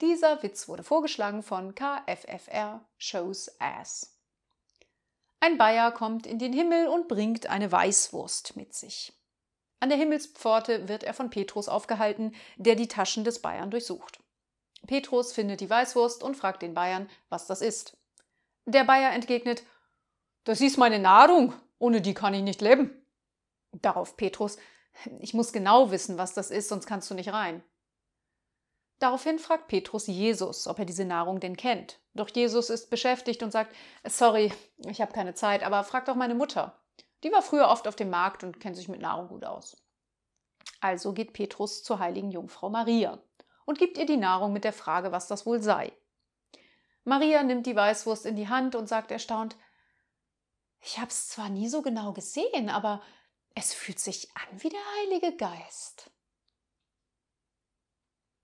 Dieser Witz wurde vorgeschlagen von KFFR Shows Ass. Ein Bayer kommt in den Himmel und bringt eine Weißwurst mit sich. An der Himmelspforte wird er von Petrus aufgehalten, der die Taschen des Bayern durchsucht. Petrus findet die Weißwurst und fragt den Bayern, was das ist. Der Bayer entgegnet, das ist meine Nahrung, ohne die kann ich nicht leben. Darauf Petrus, ich muss genau wissen, was das ist, sonst kannst du nicht rein. Daraufhin fragt Petrus Jesus, ob er diese Nahrung denn kennt. Doch Jesus ist beschäftigt und sagt, sorry, ich habe keine Zeit, aber frag doch meine Mutter. Die war früher oft auf dem Markt und kennt sich mit Nahrung gut aus. Also geht Petrus zur heiligen Jungfrau Maria und gibt ihr die Nahrung mit der Frage, was das wohl sei. Maria nimmt die Weißwurst in die Hand und sagt erstaunt, ich habe es zwar nie so genau gesehen, aber es fühlt sich an wie der Heilige Geist.